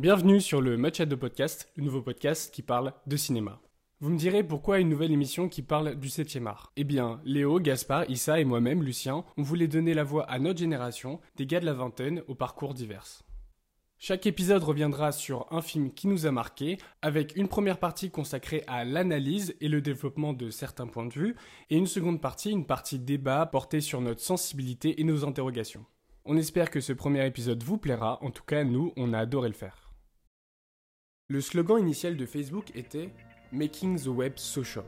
Bienvenue sur le Match Podcast, le nouveau podcast qui parle de cinéma. Vous me direz pourquoi une nouvelle émission qui parle du 7 art Eh bien, Léo, Gaspard, Issa et moi-même, Lucien, on voulait donner la voix à notre génération, des gars de la vingtaine aux parcours divers. Chaque épisode reviendra sur un film qui nous a marqué, avec une première partie consacrée à l'analyse et le développement de certains points de vue, et une seconde partie, une partie débat portée sur notre sensibilité et nos interrogations. On espère que ce premier épisode vous plaira, en tout cas nous, on a adoré le faire. Le slogan initial de Facebook était Making the Web Social.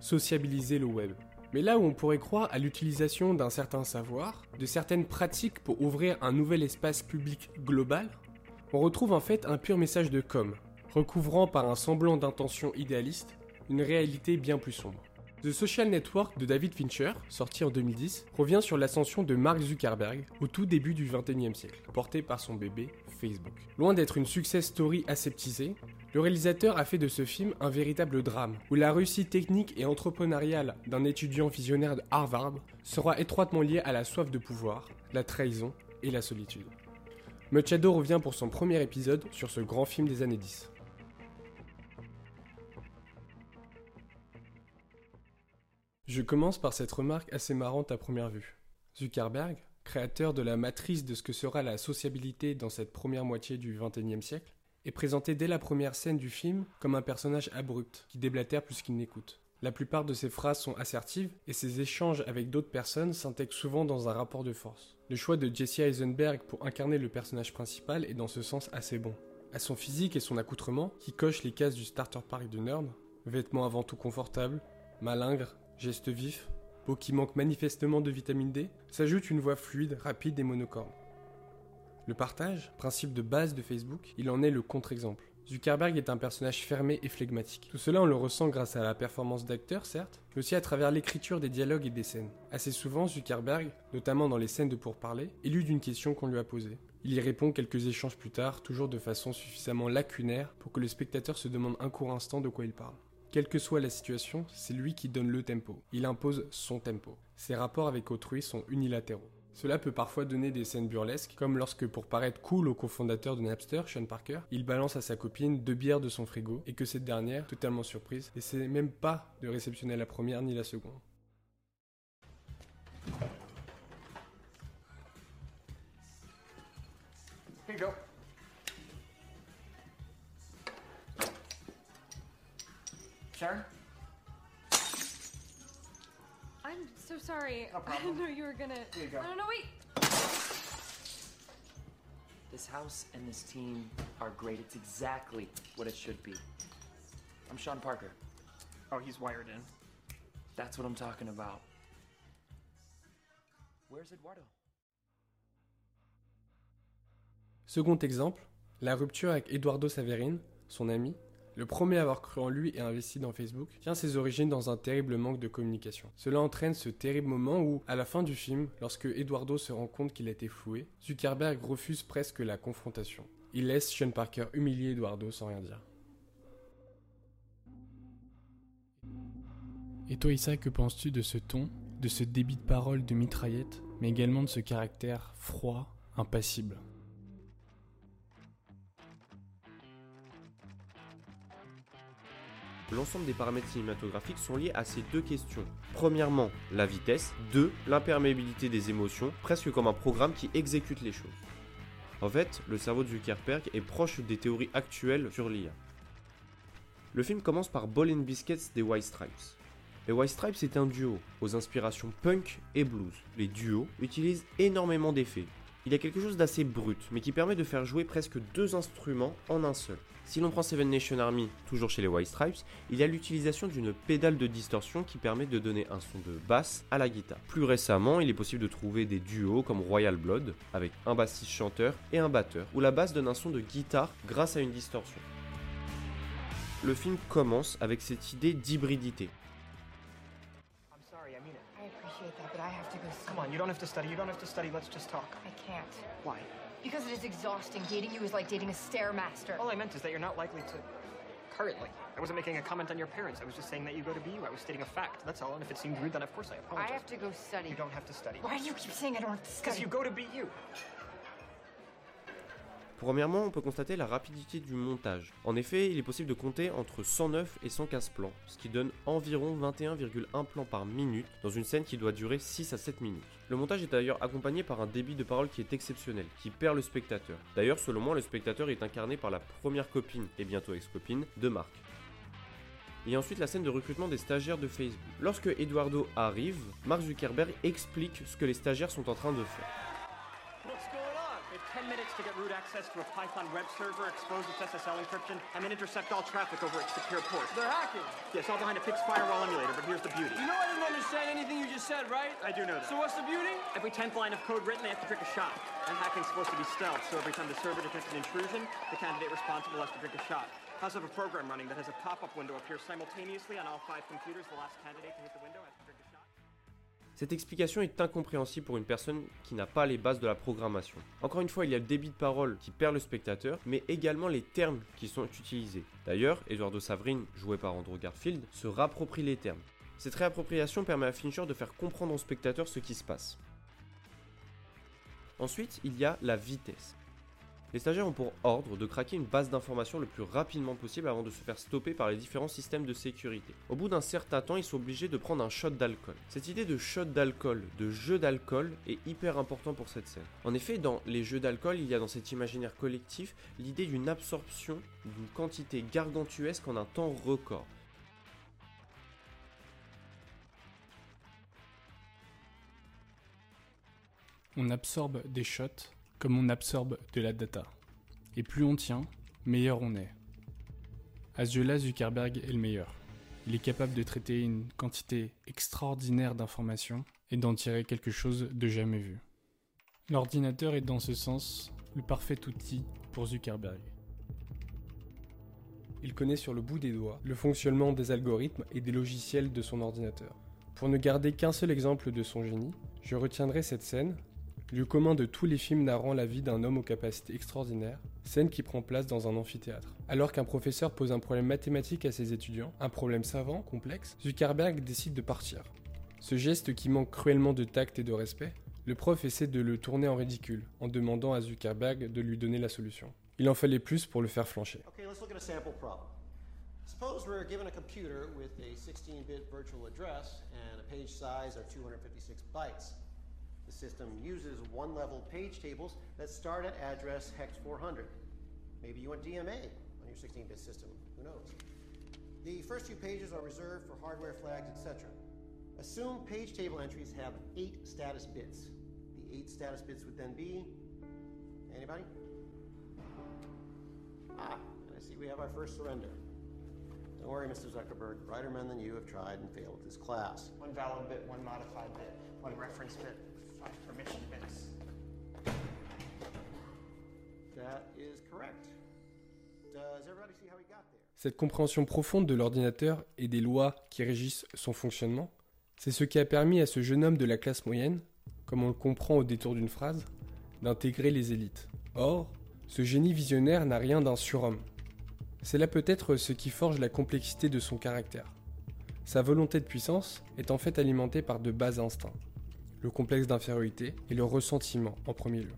Sociabiliser le web. Mais là où on pourrait croire à l'utilisation d'un certain savoir, de certaines pratiques pour ouvrir un nouvel espace public global, on retrouve en fait un pur message de com, recouvrant par un semblant d'intention idéaliste une réalité bien plus sombre. The Social Network de David Fincher, sorti en 2010, revient sur l'ascension de Mark Zuckerberg au tout début du XXIe siècle, porté par son bébé Facebook. Loin d'être une success story aseptisée, le réalisateur a fait de ce film un véritable drame, où la réussite technique et entrepreneuriale d'un étudiant visionnaire de Harvard sera étroitement liée à la soif de pouvoir, la trahison et la solitude. Machado revient pour son premier épisode sur ce grand film des années 10. Je commence par cette remarque assez marrante à première vue. Zuckerberg, créateur de la matrice de ce que sera la sociabilité dans cette première moitié du XXIe siècle, est présenté dès la première scène du film comme un personnage abrupt, qui déblatère plus qu'il n'écoute. La plupart de ses phrases sont assertives et ses échanges avec d'autres personnes s'intègrent souvent dans un rapport de force. Le choix de Jesse Eisenberg pour incarner le personnage principal est dans ce sens assez bon. À son physique et son accoutrement, qui coche les cases du starter pack de nerd, vêtements avant tout confortables, malingres, Geste vif, peau qui manque manifestement de vitamine D, s'ajoute une voix fluide, rapide et monocorde. Le partage, principe de base de Facebook, il en est le contre-exemple. Zuckerberg est un personnage fermé et flegmatique. Tout cela on le ressent grâce à la performance d'acteur certes, mais aussi à travers l'écriture des dialogues et des scènes. Assez souvent, Zuckerberg, notamment dans les scènes de pourparler, élude d'une question qu'on lui a posée. Il y répond quelques échanges plus tard, toujours de façon suffisamment lacunaire pour que le spectateur se demande un court instant de quoi il parle. Quelle que soit la situation, c'est lui qui donne le tempo. Il impose son tempo. Ses rapports avec autrui sont unilatéraux. Cela peut parfois donner des scènes burlesques, comme lorsque pour paraître cool au cofondateur de Napster, Sean Parker, il balance à sa copine deux bières de son frigo et que cette dernière, totalement surprise, n'essaie même pas de réceptionner la première ni la seconde. Sharon? I'm so sorry. No I didn't know you were gonna. Here you go. No, no, wait. This house and this team are great. It's exactly what it should be. I'm Sean Parker. Oh, he's wired in. That's what I'm talking about. Where's Eduardo? Second exemple, la rupture avec Eduardo Saverin, son ami, le premier à avoir cru en lui et investi dans Facebook, tient ses origines dans un terrible manque de communication. Cela entraîne ce terrible moment où, à la fin du film, lorsque Eduardo se rend compte qu'il a été floué, Zuckerberg refuse presque la confrontation. Il laisse Sean Parker humilier Eduardo sans rien dire. Et toi Issa, que penses-tu de ce ton, de ce débit de parole de mitraillette, mais également de ce caractère froid, impassible? L'ensemble des paramètres cinématographiques sont liés à ces deux questions. Premièrement, la vitesse. Deux, l'imperméabilité des émotions, presque comme un programme qui exécute les choses. En fait, le cerveau de Zuckerberg est proche des théories actuelles sur l'IA. Le film commence par Ball Biscuits des White Stripes. Les White Stripes est un duo aux inspirations punk et blues. Les duos utilisent énormément d'effets. Il y a quelque chose d'assez brut, mais qui permet de faire jouer presque deux instruments en un seul. Si l'on prend Seven Nation Army, toujours chez les White Stripes, il y a l'utilisation d'une pédale de distorsion qui permet de donner un son de basse à la guitare. Plus récemment, il est possible de trouver des duos comme Royal Blood, avec un bassiste chanteur et un batteur, où la basse donne un son de guitare grâce à une distorsion. Le film commence avec cette idée d'hybridité. Come on, you don't have to study. You don't have to study. Let's just talk. I can't. Why? Because it is exhausting. Dating you is like dating a stairmaster. All I meant is that you're not likely to. Currently. I wasn't making a comment on your parents. I was just saying that you go to BU. I was stating a fact. That's all. And if it seemed rude, then of course I apologize. I have to go study. You don't have to study. Why do you keep saying I don't have to Because you go to BU. Premièrement, on peut constater la rapidité du montage. En effet, il est possible de compter entre 109 et 115 plans, ce qui donne environ 21,1 plans par minute dans une scène qui doit durer 6 à 7 minutes. Le montage est d'ailleurs accompagné par un débit de parole qui est exceptionnel, qui perd le spectateur. D'ailleurs, selon moi, le spectateur est incarné par la première copine, et bientôt ex-copine, de Marc. Et ensuite la scène de recrutement des stagiaires de Facebook. Lorsque Eduardo arrive, Mark Zuckerberg explique ce que les stagiaires sont en train de faire. To get root access to a Python web server, expose its SSL encryption, and then intercept all traffic over its secure port. They're hacking. Yes, all behind a fixed firewall emulator, but here's the beauty. You know I didn't understand anything you just said, right? I do know that. So what's the beauty? Every 10th line of code written, they have to drink a shot. And hacking's supposed to be stealth, so every time the server detects an intrusion, the candidate responsible has to drink a shot. How's of a program running that has a pop-up window appear simultaneously on all five computers? The last candidate to hit the window Cette explication est incompréhensible pour une personne qui n'a pas les bases de la programmation. Encore une fois, il y a le débit de parole qui perd le spectateur, mais également les termes qui sont utilisés. D'ailleurs, Eduardo Saverin, joué par Andrew Garfield, se rapproprie les termes. Cette réappropriation permet à Fincher de faire comprendre au spectateur ce qui se passe. Ensuite, il y a la vitesse. Les stagiaires ont pour ordre de craquer une base d'informations le plus rapidement possible avant de se faire stopper par les différents systèmes de sécurité. Au bout d'un certain temps, ils sont obligés de prendre un shot d'alcool. Cette idée de shot d'alcool, de jeu d'alcool, est hyper important pour cette scène. En effet, dans les jeux d'alcool, il y a dans cet imaginaire collectif l'idée d'une absorption d'une quantité gargantuesque en un temps record. On absorbe des shots comme on absorbe de la data. Et plus on tient, meilleur on est. À ce jeu-là, Zuckerberg est le meilleur. Il est capable de traiter une quantité extraordinaire d'informations et d'en tirer quelque chose de jamais vu. L'ordinateur est dans ce sens le parfait outil pour Zuckerberg. Il connaît sur le bout des doigts le fonctionnement des algorithmes et des logiciels de son ordinateur. Pour ne garder qu'un seul exemple de son génie, je retiendrai cette scène lieu commun de tous les films narrant la vie d'un homme aux capacités extraordinaires, scène qui prend place dans un amphithéâtre. Alors qu'un professeur pose un problème mathématique à ses étudiants, un problème savant, complexe, Zuckerberg décide de partir. Ce geste qui manque cruellement de tact et de respect, le prof essaie de le tourner en ridicule, en demandant à Zuckerberg de lui donner la solution. Il en fallait plus pour le faire flancher. Okay, let's look at a sample problem. Suppose we're given a computer with a 16-bit virtual address and a page size of 256 bytes. The system uses one-level page tables that start at address hex 400. Maybe you want DMA on your 16-bit system. Who knows? The first few pages are reserved for hardware flags, etc. Assume page table entries have eight status bits. The eight status bits would then be anybody? Ah, I see we have our first surrender. Don't worry, Mr. Zuckerberg. Brighter men than you have tried and failed with this class. One valid bit, one modified bit, one reference bit, Cette compréhension profonde de l'ordinateur et des lois qui régissent son fonctionnement, c'est ce qui a permis à ce jeune homme de la classe moyenne, comme on le comprend au détour d'une phrase, d'intégrer les élites. Or, ce génie visionnaire n'a rien d'un surhomme. C'est là peut-être ce qui forge la complexité de son caractère. Sa volonté de puissance est en fait alimentée par de bas instincts, le complexe d'infériorité et le ressentiment en premier lieu.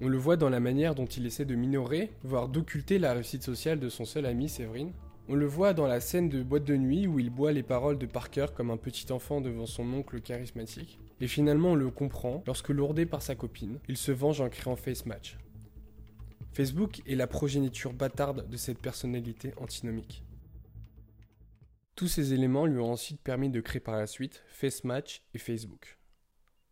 On le voit dans la manière dont il essaie de minorer, voire d'occulter la réussite sociale de son seul ami Séverine. On le voit dans la scène de boîte de nuit où il boit les paroles de Parker comme un petit enfant devant son oncle charismatique. Et finalement on le comprend lorsque lourdé par sa copine, il se venge en créant Face Match. Facebook est la progéniture bâtarde de cette personnalité antinomique. Tous ces éléments lui ont ensuite permis de créer par la suite FaceMatch et Facebook.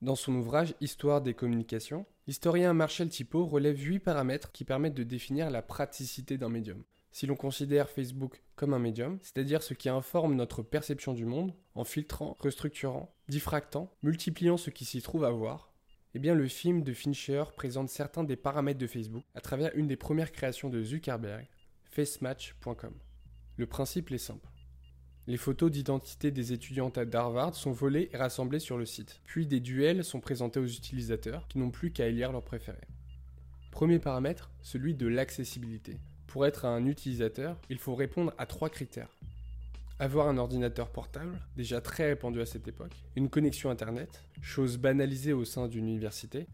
Dans son ouvrage Histoire des communications, l'historien Marshall Tipo relève 8 paramètres qui permettent de définir la praticité d'un médium. Si l'on considère Facebook comme un médium, c'est-à-dire ce qui informe notre perception du monde en filtrant, restructurant, diffractant, multipliant ce qui s'y trouve à voir, eh bien le film de Fincher présente certains des paramètres de Facebook à travers une des premières créations de Zuckerberg, facematch.com. Le principe est simple. Les photos d'identité des étudiantes à sont volées et rassemblées sur le site. Puis des duels sont présentés aux utilisateurs qui n'ont plus qu'à élire leur préféré. Premier paramètre, celui de l'accessibilité. Pour être un utilisateur, il faut répondre à trois critères. Avoir un ordinateur portable, déjà très répandu à cette époque, une connexion Internet, chose banalisée au sein d'une université,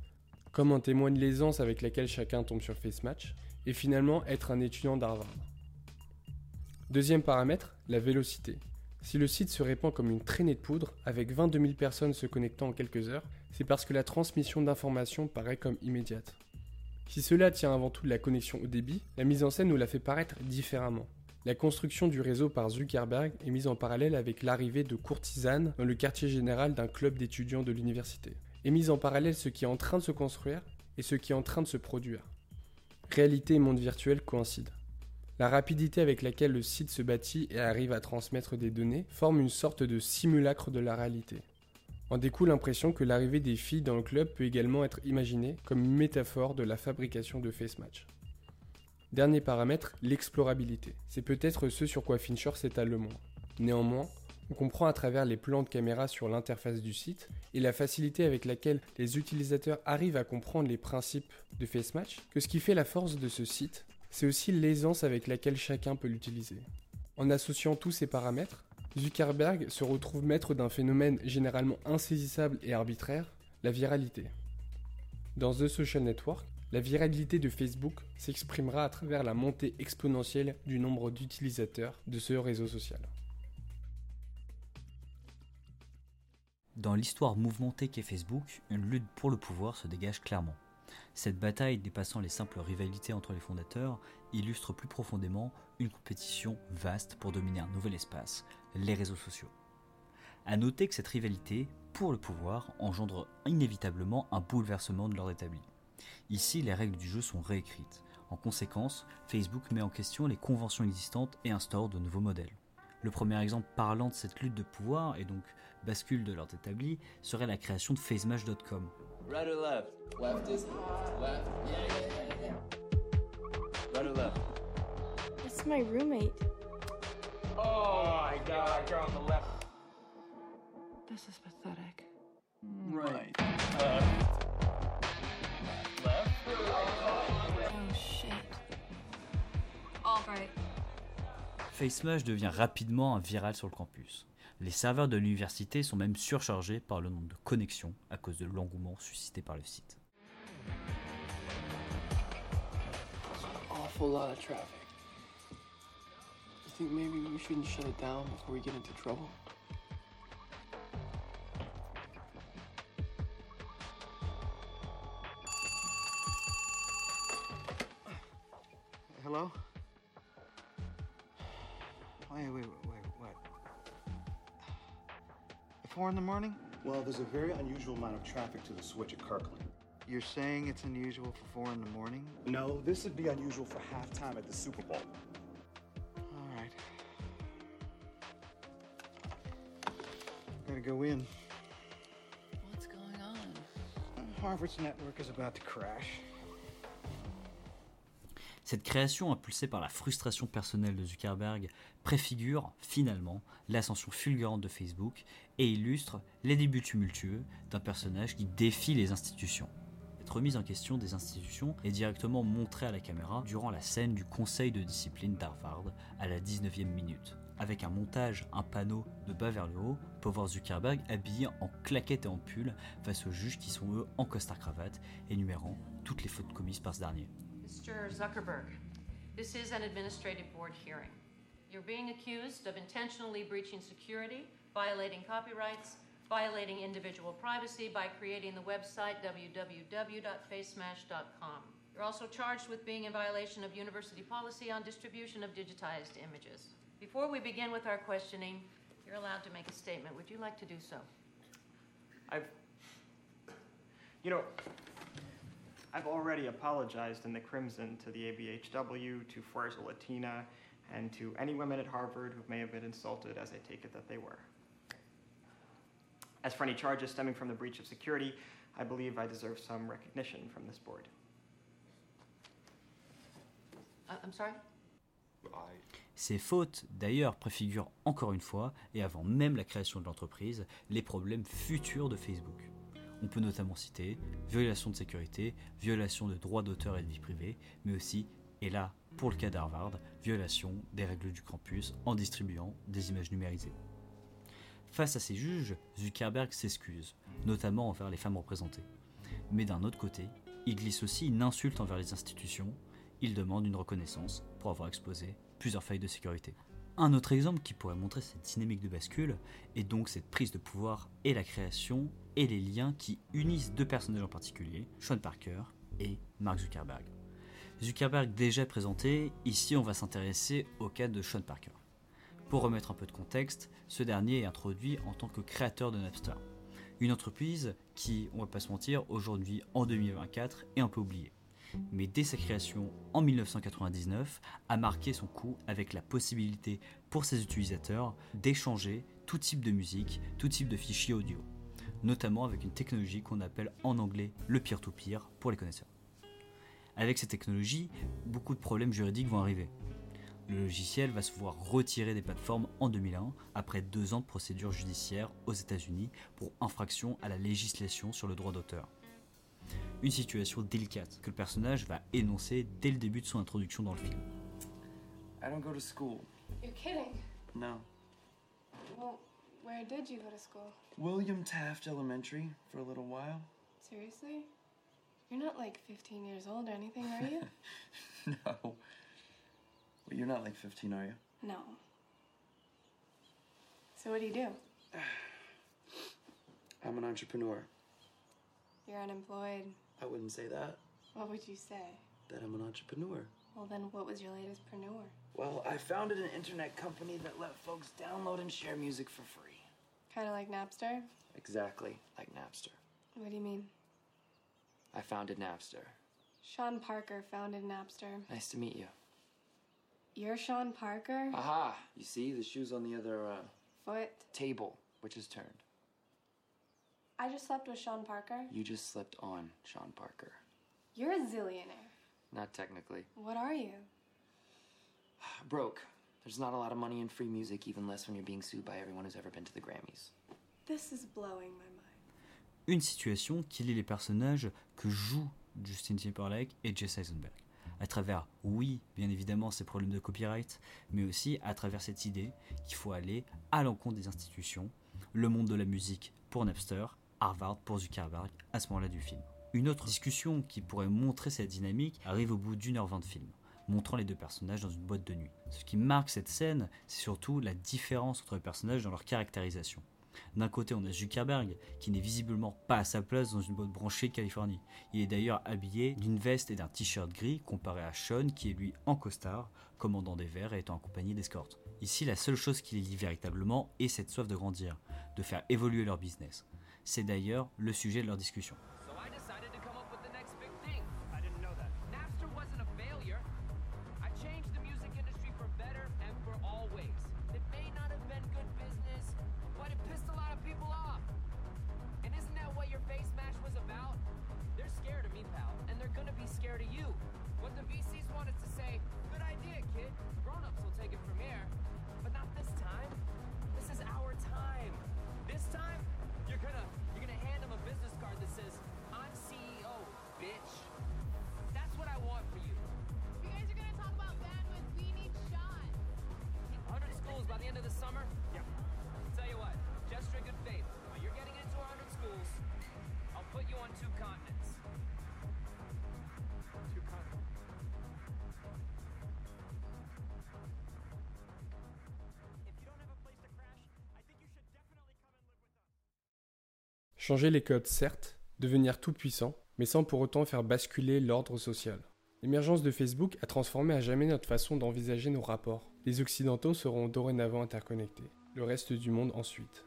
comme en témoigne l'aisance avec laquelle chacun tombe sur FaceMatch, et finalement être un étudiant d'Harvard. Deuxième paramètre, la vélocité. Si le site se répand comme une traînée de poudre, avec 22 000 personnes se connectant en quelques heures, c'est parce que la transmission d'informations paraît comme immédiate. Si cela tient avant tout de la connexion au débit, la mise en scène nous la fait paraître différemment. La construction du réseau par Zuckerberg est mise en parallèle avec l'arrivée de courtisanes dans le quartier général d'un club d'étudiants de l'université. Et mise en parallèle ce qui est en train de se construire et ce qui est en train de se produire. Réalité et monde virtuel coïncident. La rapidité avec laquelle le site se bâtit et arrive à transmettre des données forme une sorte de simulacre de la réalité. En découle l'impression que l'arrivée des filles dans le club peut également être imaginée comme une métaphore de la fabrication de FaceMatch. Dernier paramètre, l'explorabilité. C'est peut-être ce sur quoi Fincher s'étale le moins. Néanmoins, on comprend à travers les plans de caméra sur l'interface du site et la facilité avec laquelle les utilisateurs arrivent à comprendre les principes de FaceMatch que ce qui fait la force de ce site, c'est aussi l'aisance avec laquelle chacun peut l'utiliser. En associant tous ces paramètres, Zuckerberg se retrouve maître d'un phénomène généralement insaisissable et arbitraire, la viralité. Dans The Social Network, la viralité de Facebook s'exprimera à travers la montée exponentielle du nombre d'utilisateurs de ce réseau social. Dans l'histoire mouvementée qu'est Facebook, une lutte pour le pouvoir se dégage clairement. Cette bataille dépassant les simples rivalités entre les fondateurs illustre plus profondément une compétition vaste pour dominer un nouvel espace, les réseaux sociaux. A noter que cette rivalité pour le pouvoir engendre inévitablement un bouleversement de l'ordre établi. Ici, les règles du jeu sont réécrites. En conséquence, Facebook met en question les conventions existantes et instaure de nouveaux modèles. Le premier exemple parlant de cette lutte de pouvoir et donc bascule de l'ordre établi serait la création de FaceMatch.com. Right or left? Left is hot. Left. Yeah, yeah, yeah, yeah. Right or left? It's my roommate. Oh my god, you're on the left. This is pathetic. Right. Left. Left? Oh shit. All right. FaceMatch devient rapidement un viral sur le campus. Les serveurs de l'université sont même surchargés par le nombre de connexions à cause de l'engouement suscité par le site. awful lot of traffic. Four in the morning? Well, there's a very unusual amount of traffic to the switch at Kirkland. You're saying it's unusual for four in the morning? No, this would be unusual for halftime at the Super Bowl. All right. Gotta go in. What's going on? Harvard's network is about to crash. Cette création, impulsée par la frustration personnelle de Zuckerberg, préfigure finalement l'ascension fulgurante de Facebook et illustre les débuts tumultueux d'un personnage qui défie les institutions. Cette remise en question des institutions est directement montrée à la caméra durant la scène du conseil de discipline d'Harvard à la 19e minute. Avec un montage, un panneau de bas vers le haut, pour voir Zuckerberg habillé en claquettes et en pull face aux juges qui sont eux en costard-cravate, énumérant toutes les fautes commises par ce dernier. Mr. Zuckerberg, this is an administrative board hearing. You're being accused of intentionally breaching security, violating copyrights, violating individual privacy by creating the website www.facemash.com. You're also charged with being in violation of university policy on distribution of digitized images. Before we begin with our questioning, you're allowed to make a statement. Would you like to do so? I've. You know, I've already apologized in the Crimson to the ABHW, to Fuerza Latina, and to any women at Harvard who may have been insulted, as I take it that they were. As for any charges stemming from the breach of security, I believe I deserve some recognition from this board. Uh, I'm sorry? Ces fautes, d'ailleurs, préfigurent encore une fois, et avant même la création de l'entreprise, les problèmes futurs de Facebook. On peut notamment citer violation de sécurité, violation de droits d'auteur et de vie privée, mais aussi, et là, pour le cas d'Harvard, violation des règles du campus en distribuant des images numérisées. Face à ces juges, Zuckerberg s'excuse, notamment envers les femmes représentées. Mais d'un autre côté, Il glisse aussi une insulte envers les institutions. Il demande une reconnaissance pour avoir exposé plusieurs failles de sécurité. Un autre exemple qui pourrait montrer cette dynamique de bascule est donc cette prise de pouvoir et la création et les liens qui unissent deux personnages en particulier, Sean Parker et Mark Zuckerberg. Zuckerberg déjà présenté, ici on va s'intéresser au cas de Sean Parker. Pour remettre un peu de contexte, ce dernier est introduit en tant que créateur de Napster. Une entreprise qui, on va pas se mentir, aujourd'hui en 2024 est un peu oubliée. Mais dès sa création en 1999, a marqué son coup avec la possibilité pour ses utilisateurs d'échanger tout type de musique, tout type de fichiers audio, notamment avec une technologie qu'on appelle en anglais le peer-to-peer pour les connaisseurs. Avec cette technologie, beaucoup de problèmes juridiques vont arriver. Le logiciel va se voir retirer des plateformes en 2001 après deux ans de procédure judiciaire aux États-Unis pour infraction à la législation sur le droit d'auteur. Une situation délicate que le personnage va énoncer dès le début de son introduction dans le film. I don't go to school. You're kidding. No. Well, where did you go to school? William Taft Elementary for a little while. Seriously? You're not like 15 years old or anything, are you? no. Well, you're not like 15, are you? no. So what do you do? I'm an entrepreneur. You're unemployed. I wouldn't say that, What would you say? that I'm an entrepreneur. Well, then what was your latest preneur? Well, I founded an internet company that let folks download and share music for free. Kind of like Napster? Exactly like Napster. What do you mean? I founded Napster. Sean Parker founded Napster. Nice to meet you. You're Sean Parker? Aha! You see, the shoe's on the other uh, Foot. table, which is turned. I just slept with Sean Parker. You just slipped on Sean Parker. You're a zillionaire. Not technically. What are you? Broke. There's not a lot of money in free music, even less when you're being sued by everyone who's ever been to the Grammys. This is blowing my mind. Une situation qui lie les personnages que jouent Justin Timberlake et Jesse Eisenberg. À travers, oui, bien évidemment, ces problèmes de copyright, mais aussi à travers cette idée qu'il faut aller à l'encontre des institutions, le monde de la musique pour Napster, Harvard pour Zuckerberg à ce moment-là du film. Une autre discussion qui pourrait montrer cette dynamique arrive au bout d'une heure vingt de film, montrant les deux personnages dans une boîte de nuit. Ce qui marque cette scène, c'est surtout la différence entre les personnages dans leur caractérisation. D'un côté, on a Zuckerberg, qui n'est visiblement pas à sa place dans une boîte branchée de Californie. Il est d'ailleurs habillé d'une veste et d'un t-shirt gris, comparé à Sean, qui est lui en costard, commandant des verres et étant accompagné d'escortes. Ici, la seule chose qui les lie véritablement est cette soif de grandir, de faire évoluer leur business. C'est d'ailleurs le sujet de leur discussion. Changer les codes, certes, devenir tout puissant, mais sans pour autant faire basculer l'ordre social. L'émergence de Facebook a transformé à jamais notre façon d'envisager nos rapports. Les Occidentaux seront dorénavant interconnectés, le reste du monde ensuite.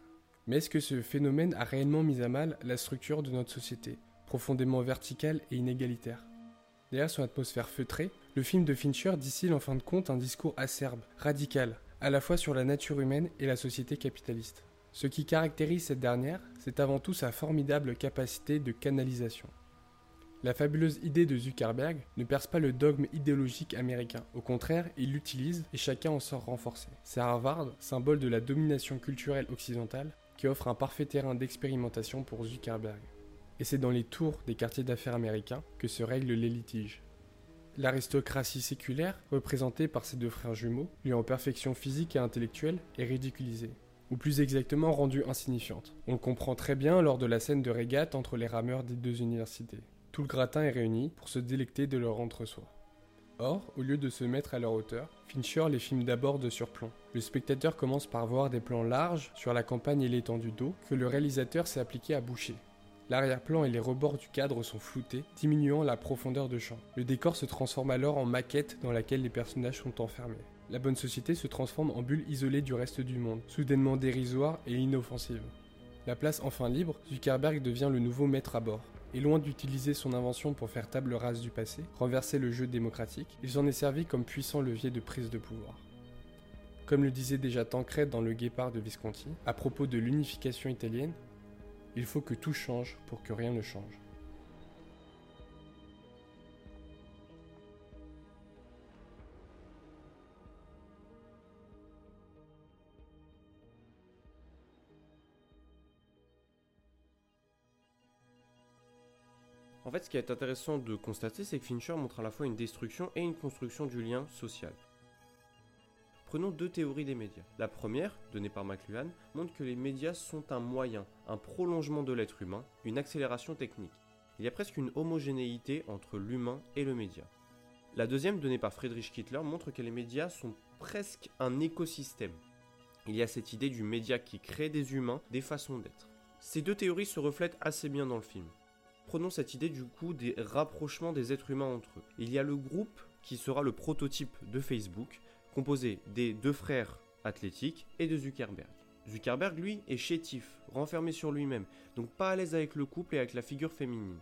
Mais est-ce que ce phénomène a réellement mis à mal la structure de notre société, profondément verticale et inégalitaire? Derrière son atmosphère feutrée, le film de Fincher distille en fin de compte un discours acerbe, radical, à la fois sur la nature humaine et la société capitaliste. Ce qui caractérise cette dernière, c'est avant tout sa formidable capacité de canalisation. La fabuleuse idée de Zuckerberg ne perce pas le dogme idéologique américain. Au contraire, il l'utilise et chacun en sort renforcé. C'est Harvard, symbole de la domination culturelle occidentale, qui offre un parfait terrain d'expérimentation pour Zuckerberg. Et c'est dans les tours des quartiers d'affaires américains que se règlent les litiges. L'aristocratie séculaire, représentée par ses deux frères jumeaux, lui en perfection physique et intellectuelle, est ridiculisée ou plus exactement rendue insignifiante. On le comprend très bien lors de la scène de régate entre les rameurs des deux universités. Tout le gratin est réuni pour se délecter de leur entre-soi. Or, au lieu de se mettre à leur hauteur, Fincher les filme d'abord de surplomb. Le spectateur commence par voir des plans larges sur la campagne et l'étendue d'eau que le réalisateur s'est appliqué à boucher. L'arrière-plan et les rebords du cadre sont floutés, diminuant la profondeur de champ. Le décor se transforme alors en maquette dans laquelle les personnages sont enfermés. La bonne société se transforme en bulle isolée du reste du monde, soudainement dérisoire et inoffensive. La place enfin libre, Zuckerberg devient le nouveau maître à bord. Et loin d'utiliser son invention pour faire table rase du passé, renverser le jeu démocratique, il s'en est servi comme puissant levier de prise de pouvoir. Comme le disait déjà Tancred dans Le Guépard de Visconti, à propos de l'unification italienne, il faut que tout change pour que rien ne change. En fait, ce qui est intéressant de constater, c'est que Fincher montre à la fois une destruction et une construction du lien social. Prenons deux théories des médias. La première, donnée par McLuhan, montre que les médias sont un moyen, un prolongement de l'être humain, une accélération technique. Il y a presque une homogénéité entre l'humain et le média. La deuxième, donnée par Friedrich Kittler, montre que les médias sont presque un écosystème. Il y a cette idée du média qui crée des humains, des façons d'être. Ces deux théories se reflètent assez bien dans le film. Prenons cette idée du coup des rapprochements des êtres humains entre eux. Il y a le groupe qui sera le prototype de Facebook, composé des deux frères athlétiques et de Zuckerberg. Zuckerberg, lui, est chétif, renfermé sur lui-même, donc pas à l'aise avec le couple et avec la figure féminine.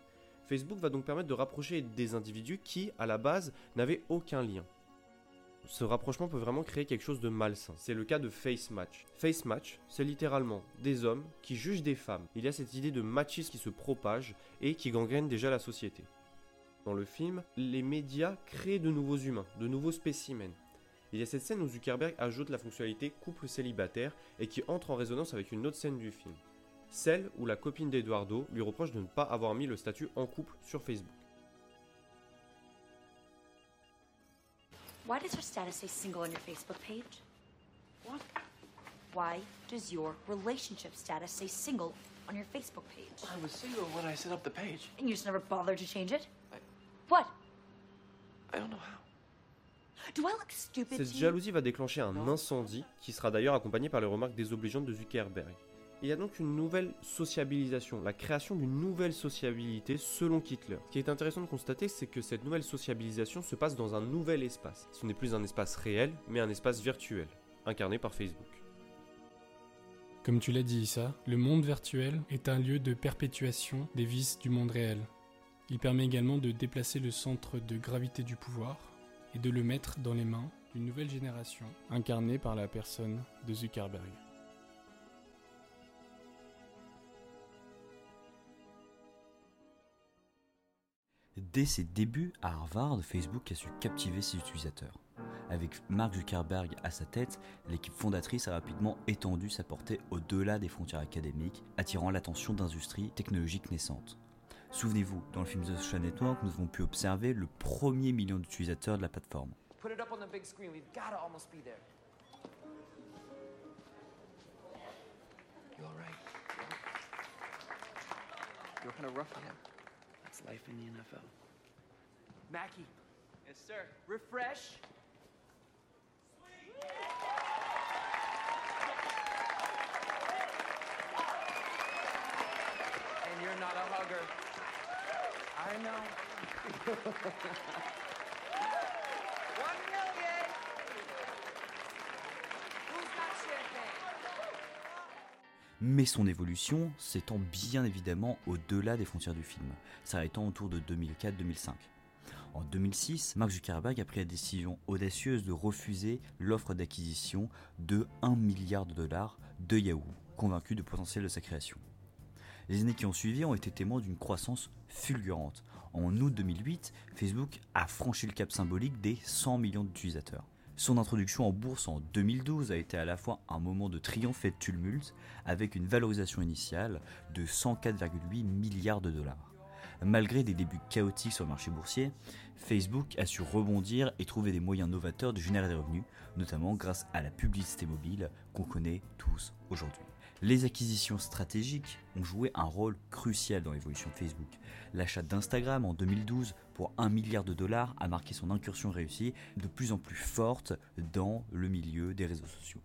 Facebook va donc permettre de rapprocher des individus qui, à la base, n'avaient aucun lien. Ce rapprochement peut vraiment créer quelque chose de malsain. C'est le cas de Face Match. Face Match, c'est littéralement des hommes qui jugent des femmes. Il y a cette idée de machisme qui se propage et qui gangrène déjà la société. Dans le film, les médias créent de nouveaux humains, de nouveaux spécimens. Il y a cette scène où Zuckerberg ajoute la fonctionnalité couple célibataire et qui entre en résonance avec une autre scène du film. Celle où la copine d'Eduardo lui reproche de ne pas avoir mis le statut en couple sur Facebook. Why does your status say single on your Facebook page? What? Why does your relationship status say single on your Facebook page? I was single when I set up the page. And you just never bothered to change it? What? I don't know how. Do I look stupid Cette jalousie va déclencher un incendie qui sera d'ailleurs accompagné par les remarques désobligeantes de Zuckerberg. Il y a donc une nouvelle sociabilisation, la création d'une nouvelle sociabilité selon Kittler. Ce qui est intéressant de constater, c'est que cette nouvelle sociabilisation se passe dans un nouvel espace. Ce n'est plus un espace réel, mais un espace virtuel, incarné par Facebook. Comme tu l'as dit Issa, le monde virtuel est un lieu de perpétuation des vices du monde réel. Il permet également de déplacer le centre de gravité du pouvoir et de le mettre dans les mains d'une nouvelle génération, incarnée par la personne de Zuckerberg. Dès ses débuts à Harvard, Facebook a su captiver ses utilisateurs. Avec Mark Zuckerberg à sa tête, l'équipe fondatrice a rapidement étendu sa portée au-delà des frontières académiques, attirant l'attention d'industries technologiques naissantes. Souvenez-vous, dans le film The Social Network, nous avons pu observer le premier million d'utilisateurs de la plateforme. You're kind of rough on him. That's life in the NFL. Mackie. Yes, sir. Refresh. And you're not a hugger. I know. Mais son évolution s'étend bien évidemment au-delà des frontières du film, s'arrêtant autour de 2004-2005. En 2006, Mark Zuckerberg a pris la décision audacieuse de refuser l'offre d'acquisition de 1 milliard de dollars de Yahoo, convaincu du potentiel de sa création. Les années qui ont suivi ont été témoins d'une croissance fulgurante. En août 2008, Facebook a franchi le cap symbolique des 100 millions d'utilisateurs. Son introduction en bourse en 2012 a été à la fois un moment de triomphe et de tumulte, avec une valorisation initiale de 104,8 milliards de dollars. Malgré des débuts chaotiques sur le marché boursier, Facebook a su rebondir et trouver des moyens novateurs de générer des revenus, notamment grâce à la publicité mobile qu'on connaît tous aujourd'hui. Les acquisitions stratégiques ont joué un rôle crucial dans l'évolution de Facebook. L'achat d'Instagram en 2012 pour 1 milliard de dollars a marqué son incursion réussie de plus en plus forte dans le milieu des réseaux sociaux.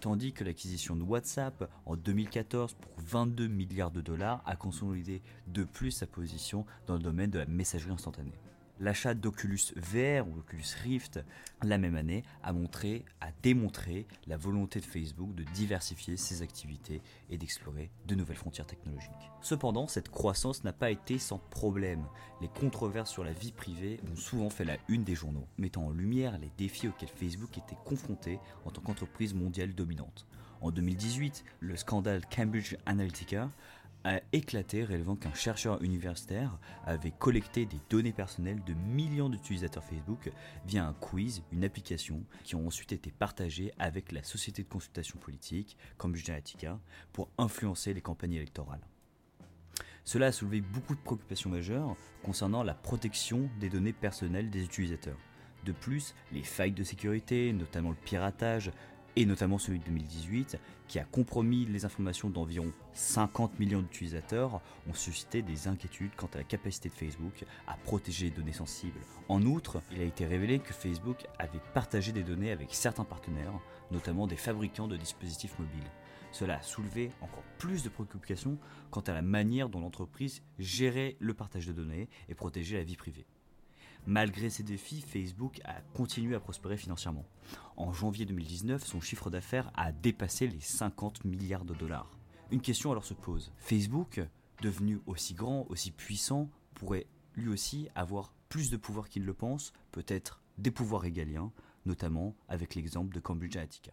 Tandis que l'acquisition de WhatsApp en 2014 pour 22 milliards de dollars a consolidé de plus sa position dans le domaine de la messagerie instantanée. L'achat d'Oculus VR ou Oculus Rift la même année a montré, a démontré la volonté de Facebook de diversifier ses activités et d'explorer de nouvelles frontières technologiques. Cependant, cette croissance n'a pas été sans problème. Les controverses sur la vie privée ont souvent fait la une des journaux, mettant en lumière les défis auxquels Facebook était confronté en tant qu'entreprise mondiale dominante. En 2018, le scandale Cambridge Analytica a éclaté révélant qu'un chercheur universitaire avait collecté des données personnelles de millions d'utilisateurs Facebook via un quiz, une application, qui ont ensuite été partagées avec la société de consultation politique, Cambridge Analytica, pour influencer les campagnes électorales. Cela a soulevé beaucoup de préoccupations majeures concernant la protection des données personnelles des utilisateurs. De plus, les failles de sécurité, notamment le piratage, et notamment celui de 2018, qui a compromis les informations d'environ 50 millions d'utilisateurs, ont suscité des inquiétudes quant à la capacité de Facebook à protéger les données sensibles. En outre, il a été révélé que Facebook avait partagé des données avec certains partenaires, notamment des fabricants de dispositifs mobiles. Cela a soulevé encore plus de préoccupations quant à la manière dont l'entreprise gérait le partage de données et protégeait la vie privée. Malgré ces défis, Facebook a continué à prospérer financièrement. En janvier 2019, son chiffre d'affaires a dépassé les 50 milliards de dollars. Une question alors se pose. Facebook, devenu aussi grand, aussi puissant, pourrait lui aussi avoir plus de pouvoir qu'il le pense, peut-être des pouvoirs égaliens, notamment avec l'exemple de Cambridge Analytica.